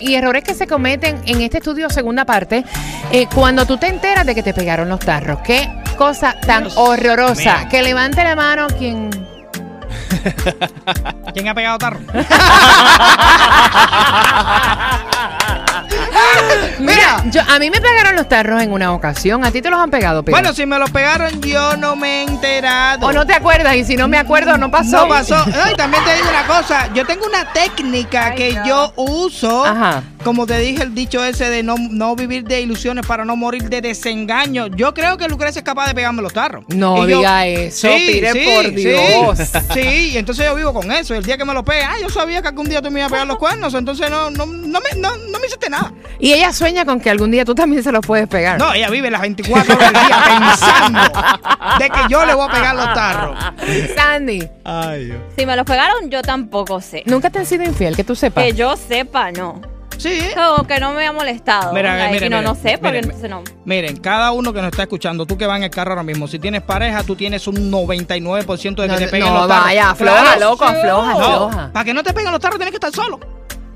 Y errores que se cometen en este estudio segunda parte, eh, cuando tú te enteras de que te pegaron los tarros. Qué cosa tan horrorosa. Que levante la mano quien... ¿Quién ha pegado tarro? Mira, yo, a mí me pegaron los tarros en una ocasión. ¿A ti te los han pegado, Pedro? Bueno, si me lo pegaron, yo no me he enterado. O no te acuerdas, y si no me acuerdo, no pasó. No pasó. Ay, también te digo una cosa. Yo tengo una técnica que yo uso. Ajá. Como te dije, el dicho ese de no, no vivir de ilusiones para no morir de desengaño. Yo creo que Lucrecia es capaz de pegarme los tarros. No Y yo- diga eso, Pire, por sí, Dios. Sí, y entonces yo vivo con eso. El día que me lo pega, ah, yo sabía que algún día tú me ibas a pegar los cuernos. Entonces no, no, no, me, no, no me hiciste nada. Y ella sueña con que algún día tú también se los puedes pegar. No, ella vive las 24 horas del día pensando de que yo le voy a pegar los tarros. Sandy, Ay, Dios. Si me los pegaron, yo tampoco sé. nunca te han sido infiel, que tú sepas. Que yo sepa, no. Sí. Como que no me ha molestado. Mira, Like, mira, y no, mira, no sé, porque mira, entonces no. Miren, cada uno que nos está escuchando, tú que vas en el carro ahora mismo, si tienes pareja, tú tienes un 99% de que No, te peguen no, los tarros. vaya, afloja, loco, afloja, No, afloja. Para que no te peguen los tarros, tienes que estar solo.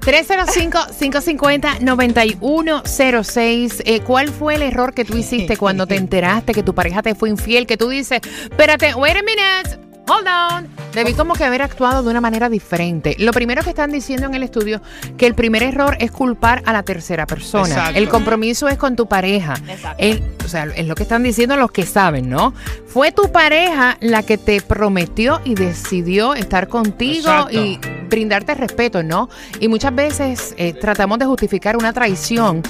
305-550-9106. Eh, ¿Cuál fue el error que tú hiciste cuando te enteraste que tu pareja te fue infiel? Que tú dices, espérate, wait a minute. Hold on. Debí como que haber actuado de una manera diferente. Lo primero que están diciendo en el estudio, que el primer error es culpar a la tercera persona. Exacto. El compromiso es con tu pareja. Exacto. El- o sea, es lo que están diciendo los que saben, ¿no? Fue tu pareja la que te prometió y decidió estar contigo Exacto. y brindarte respeto, ¿no? Y muchas veces eh, tratamos de justificar una traición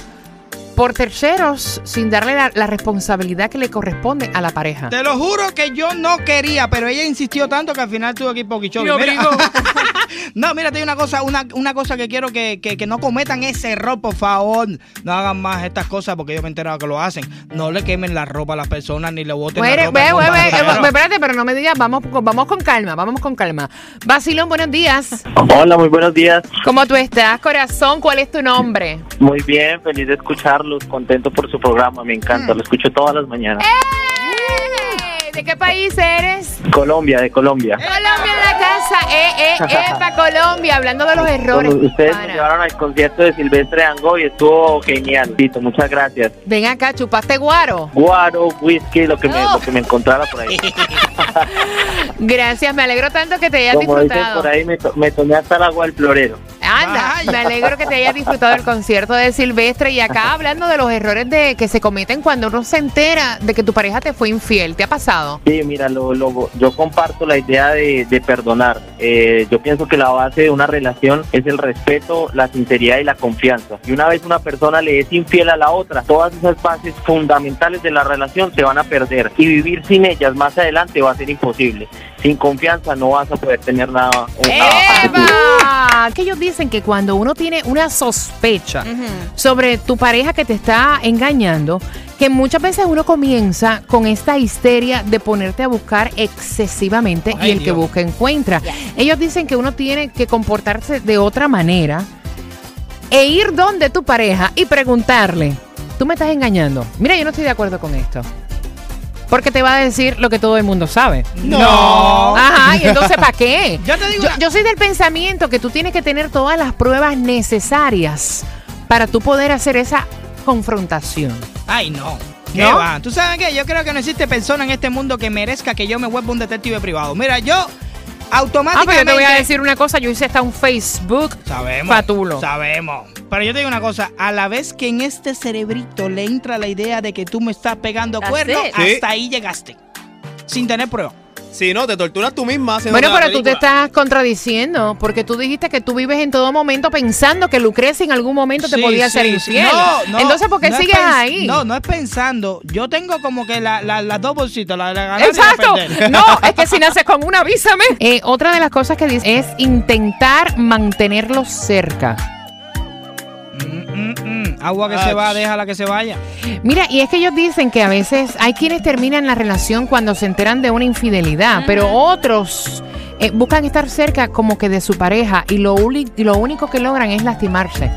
por terceros sin darle la, la responsabilidad que le corresponde a la pareja. Te lo juro que yo no quería, pero ella insistió tanto que al final tuve que ir obligó. no, mira, te digo una cosa, una, una cosa que quiero que, que- que no cometan ese error, por favor. No hagan más estas cosas porque yo me he enterado que lo hacen. No le quemen la ropa a las personas ni le boten Bueno, la ropa. ve, ve, ve, pero no me digas, vamos, con- vamos con calma, vamos con calma. Basilón, buenos días. Hola, muy buenos días. ¿Cómo tú estás, corazón? ¿Cuál es tu nombre? Muy bien, feliz de escucharlos, contento por su programa, me encanta, lo escucho todas las mañanas. ¡Eh! ¿De qué país eres? Colombia, de Colombia. Colombia en la casa, eh, eh, eh, para Colombia, hablando de los errores. Ustedes me llevaron al concierto de Silvestre Ango y estuvo genial. Tito, muchas gracias. Ven acá, chupaste guaro. Guaro, whisky, lo que me, No. lo que me encontrara por ahí. Gracias, me alegro tanto que te hayas Como disfrutado. por ahí, me, to- me tomé hasta el agua del florero. Anda. Me alegro que te hayas disfrutado del concierto de Silvestre y acá hablando de los errores de que se cometen cuando uno se entera de que tu pareja te fue infiel. ¿Te ha pasado? Sí, mira, lo, lo- yo comparto la idea de, de perdonar. Eh, yo pienso que la base de una relación es el respeto, la sinceridad y la confianza. Y una vez una persona le es infiel a la otra, todas esas bases fundamentales de la relación se van a perder. Y vivir sin ellas más adelante va a ser imposible. Sin confianza no vas a poder tener nada. nada. ¡Eva! Que ellos dicen que cuando uno tiene una sospecha sobre tu pareja que te está engañando, que muchas veces uno comienza con esta histeria de ponerte a buscar excesivamente Ay, y el que busca encuentra. Ellos dicen que uno tiene que comportarse de otra manera e ir donde tu pareja y preguntarle, tú me estás engañando. Mira, yo no estoy de acuerdo con esto. Porque te va a decir lo que todo el mundo sabe. No. Ajá, y entonces ¿para qué? Yo te digo yo, soy del pensamiento que tú tienes que tener todas las pruebas necesarias para tú poder hacer esa confrontación. Ay, no. ¿Qué ¿No? va? ¿Tú sabes qué? Yo creo que no existe persona en este mundo que merezca que yo me vuelva un detective privado. Mira, yo Ah, automáticamente... pero yo te voy a decir una cosa, yo hice hasta un Facebook Sabemos. fatulo. Sabemos. Pero yo te digo una cosa, a la vez que en este cerebrito le entra la idea de que tú me estás pegando it. hasta ahí llegaste. Sin tener prueba. Si no, te torturas tú misma Bueno, la pero tú te estás contradiciendo porque tú dijiste que tú vives en todo momento pensando que Lucrecia en algún momento te Sí, podía sí, ser sí. infiel. No, no, Entonces, ¿por qué no sigues ahí? No, no es pensando. Yo tengo como que la- la- las dos bolsitas, la de la ganar y la Exacto. No, es que si naces con una, avísame. Eh, otra de las cosas que dice es intentar mantenerlos cerca. Mm, mm, mm. Agua que se va, déjala que se vaya. Mira, y es que ellos dicen que a veces hay quienes terminan la relación cuando se enteran de una infidelidad, pero otros eh, buscan estar cerca como que de su pareja y lo, y lo único que logran es lastimarse.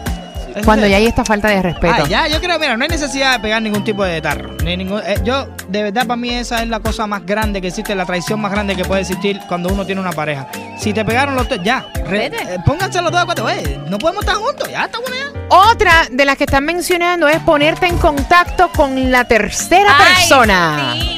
Cuando ya hay esta falta de respeto. Ah, ya, yo creo, mira, no hay necesidad de pegar ningún tipo de tarro. Ni ningún, eh, yo, de verdad, para mí esa es la cosa más grande que existe, la traición más grande que puede existir cuando uno tiene una pareja. Si te pegaron los dos, ya, re- eh, pónganse los dos de acuerdo, eh, no podemos estar juntos, ya está bueno ya. Otra de las que están mencionando es ponerte en contacto con la tercera Ay, persona. sí.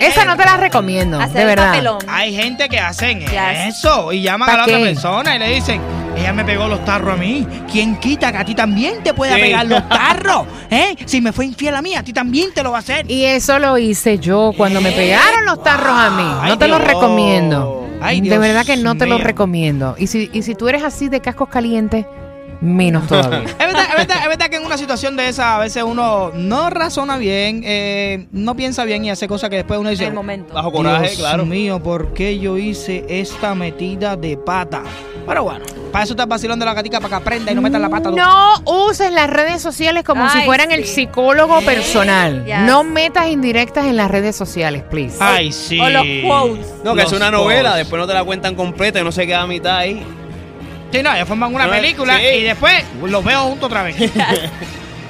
Esa no te la recomiendo, Hacer de verdad. papelón. Hay gente que hacen eso y llaman ¿Pa a la otra persona y le dicen, ella me pegó los tarros a mí. ¿Quién quita que a ti también te pueda Sí. pegar los tarros? ¿Eh? Si me fue infiel a mí, a ti también te lo va a hacer. Y eso lo hice yo cuando me pegaron los tarros a mí. Ay, No te los recomiendo. Ay, de verdad que no te los recomiendo. Y si, y si tú eres así de cascos calientes, menos todavía. Es verdad, es, verdad, es verdad que en una situación de esa a veces uno no razona bien, eh, no piensa bien y hace cosas que después uno dice, En el momento. Bajo coraje, Dios claro. mío, ¿por qué yo hice esta metida de pata? Pero bueno, para eso está el vacilón de la gatica, para que aprenda y no meta la pata. No uses las redes sociales como si fueran el psicólogo personal. Yes. No metas indirectas en las redes sociales, please. Ay, sí. O los quotes. No, que es una novela, después no te la cuentan completa y no se queda a mitad ahí. Sí, no, ellos forman una No, película sí. y después los veo juntos otra vez.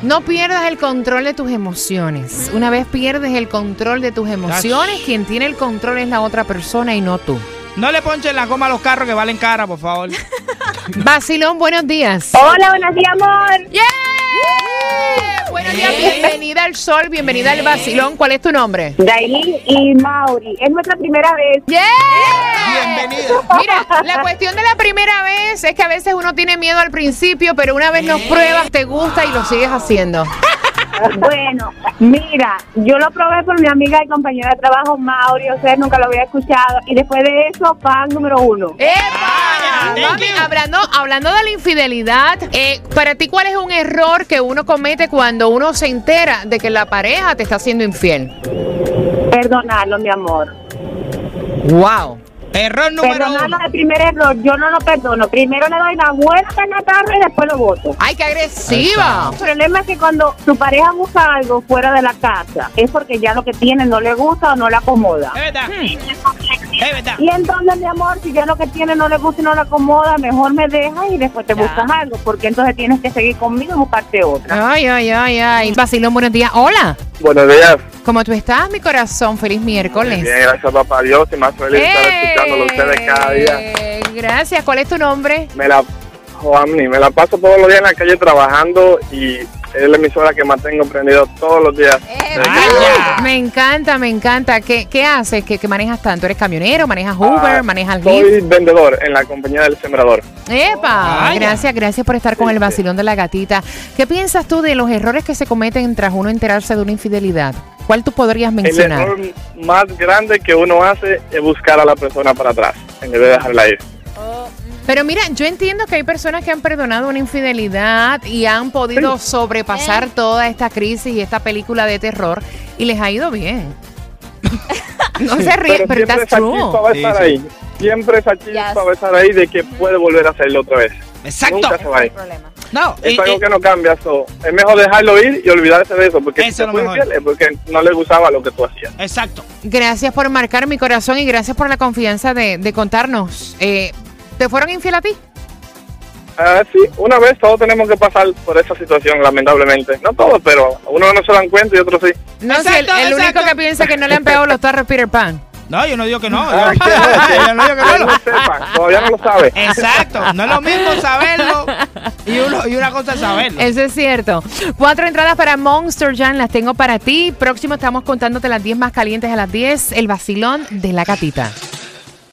No pierdas el control de tus emociones. Una vez pierdes el control de tus emociones, quien tiene el control es la otra persona y no tú. No le ponchen la goma a los carros que valen cara, por favor. Basilón, buenos días. Hola, buenos días, amor. ¡Yeah! Buenos días, bienvenida al sol, bienvenida al Basilón. ¿Cuál es tu nombre? Dailin y Mauri. Es nuestra primera vez. ¡Yeah! Bienvenida. Mira, la cuestión de la primera vez es que a veces uno tiene miedo al principio, pero una vez nos pruebas, te gusta y lo sigues haciendo. Bueno, mira, yo lo probé por mi amiga y compañera de trabajo, Mauri. O sea, nunca lo había escuchado. Y después de eso, fan número uno. ¡Epa! thank Mami, hablando, hablando de la infidelidad, eh, para ti, ¿cuál es un error que uno comete cuando uno se entera de que la pareja te está haciendo infiel? Perdonarlo, mi amor. ¡Wow! Error número Perdonarlo uno. de primer error. Yo no lo perdono. Primero le doy la buena canatarra y después lo voto. ¡Ay, qué agresiva! El problema es que cuando tu pareja busca algo fuera de la casa, es porque ya lo que tiene no le gusta o no le acomoda. Es verdad. Es verdad. Y entonces, mi amor, si ya lo que tiene no le gusta y no le acomoda, mejor me dejas y después te Ya. buscas algo, porque entonces tienes que seguir conmigo y buscarte otra. Ay, ay, ay, ay. Basilón, buenos días. Hola. Buenos días. ¿Cómo tú estás, mi corazón? Feliz miércoles. Bien, gracias papá Dios y más feliz de estar escuchándolo ustedes cada día. Eh, Gracias. ¿Cuál es tu nombre? Me la, Juanmi, me la paso todos los días en la calle trabajando y es la emisora que mantengo prendido todos los días. Vaya. Me encanta, me encanta. ¿Qué, qué haces? ¿Qué, qué manejas tanto? ¿Eres camionero? ¿Manejas Uber? Ah, ¿Manejas Soy Lyft? vendedor en la compañía del sembrador. ¡Epa! Vaya. Gracias, gracias por estar con el sí. vacilón de la gatita. ¿Qué piensas tú de los errores que se cometen tras uno enterarse de una infidelidad? ¿Cuál tú podrías El mencionar? error más grande que uno hace es buscar a la persona para atrás en vez de dejarla ir. Pero mira, yo entiendo que hay personas que han perdonado una infidelidad y han podido sobrepasar toda esta crisis y esta película de terror y les ha ido bien. no se ríen, pero, siempre that's esa true. chispa va a Sí, estar sí. ahí. Siempre esa chispa Yes. va a estar ahí de que puede volver a hacerlo otra vez. Exacto. Nunca se va a ir. problema. No, Es y- algo y- que no cambia. so, es mejor dejarlo ir y olvidarse de eso. Porque Eso si te es lo fue mejor. infiel es porque no le gustaba lo que tú hacías. exacto. Gracias por marcar mi corazón y gracias por la confianza de, de contarnos. Eh, ¿Te fueron infiel a ti? Ah, sí, una vez todos tenemos que pasar por esa situación, lamentablemente. No todos, pero unos no se dan cuenta y otros sí. No sé, el, Exacto, el único que piensa que no le han pegado los tarros Peter Pan. No, yo no digo que no. Ah, Yo, que no, que- yo no digo que no. todavía no lo sabe. Exacto. No es lo mismo saberlo y, uno, y una cosa es saberlo. Eso es cierto. Cuatro entradas para Monster Jam las tengo para ti. Próximo estamos contándote las 10 más calientes a las 10. El vacilón de la gatita.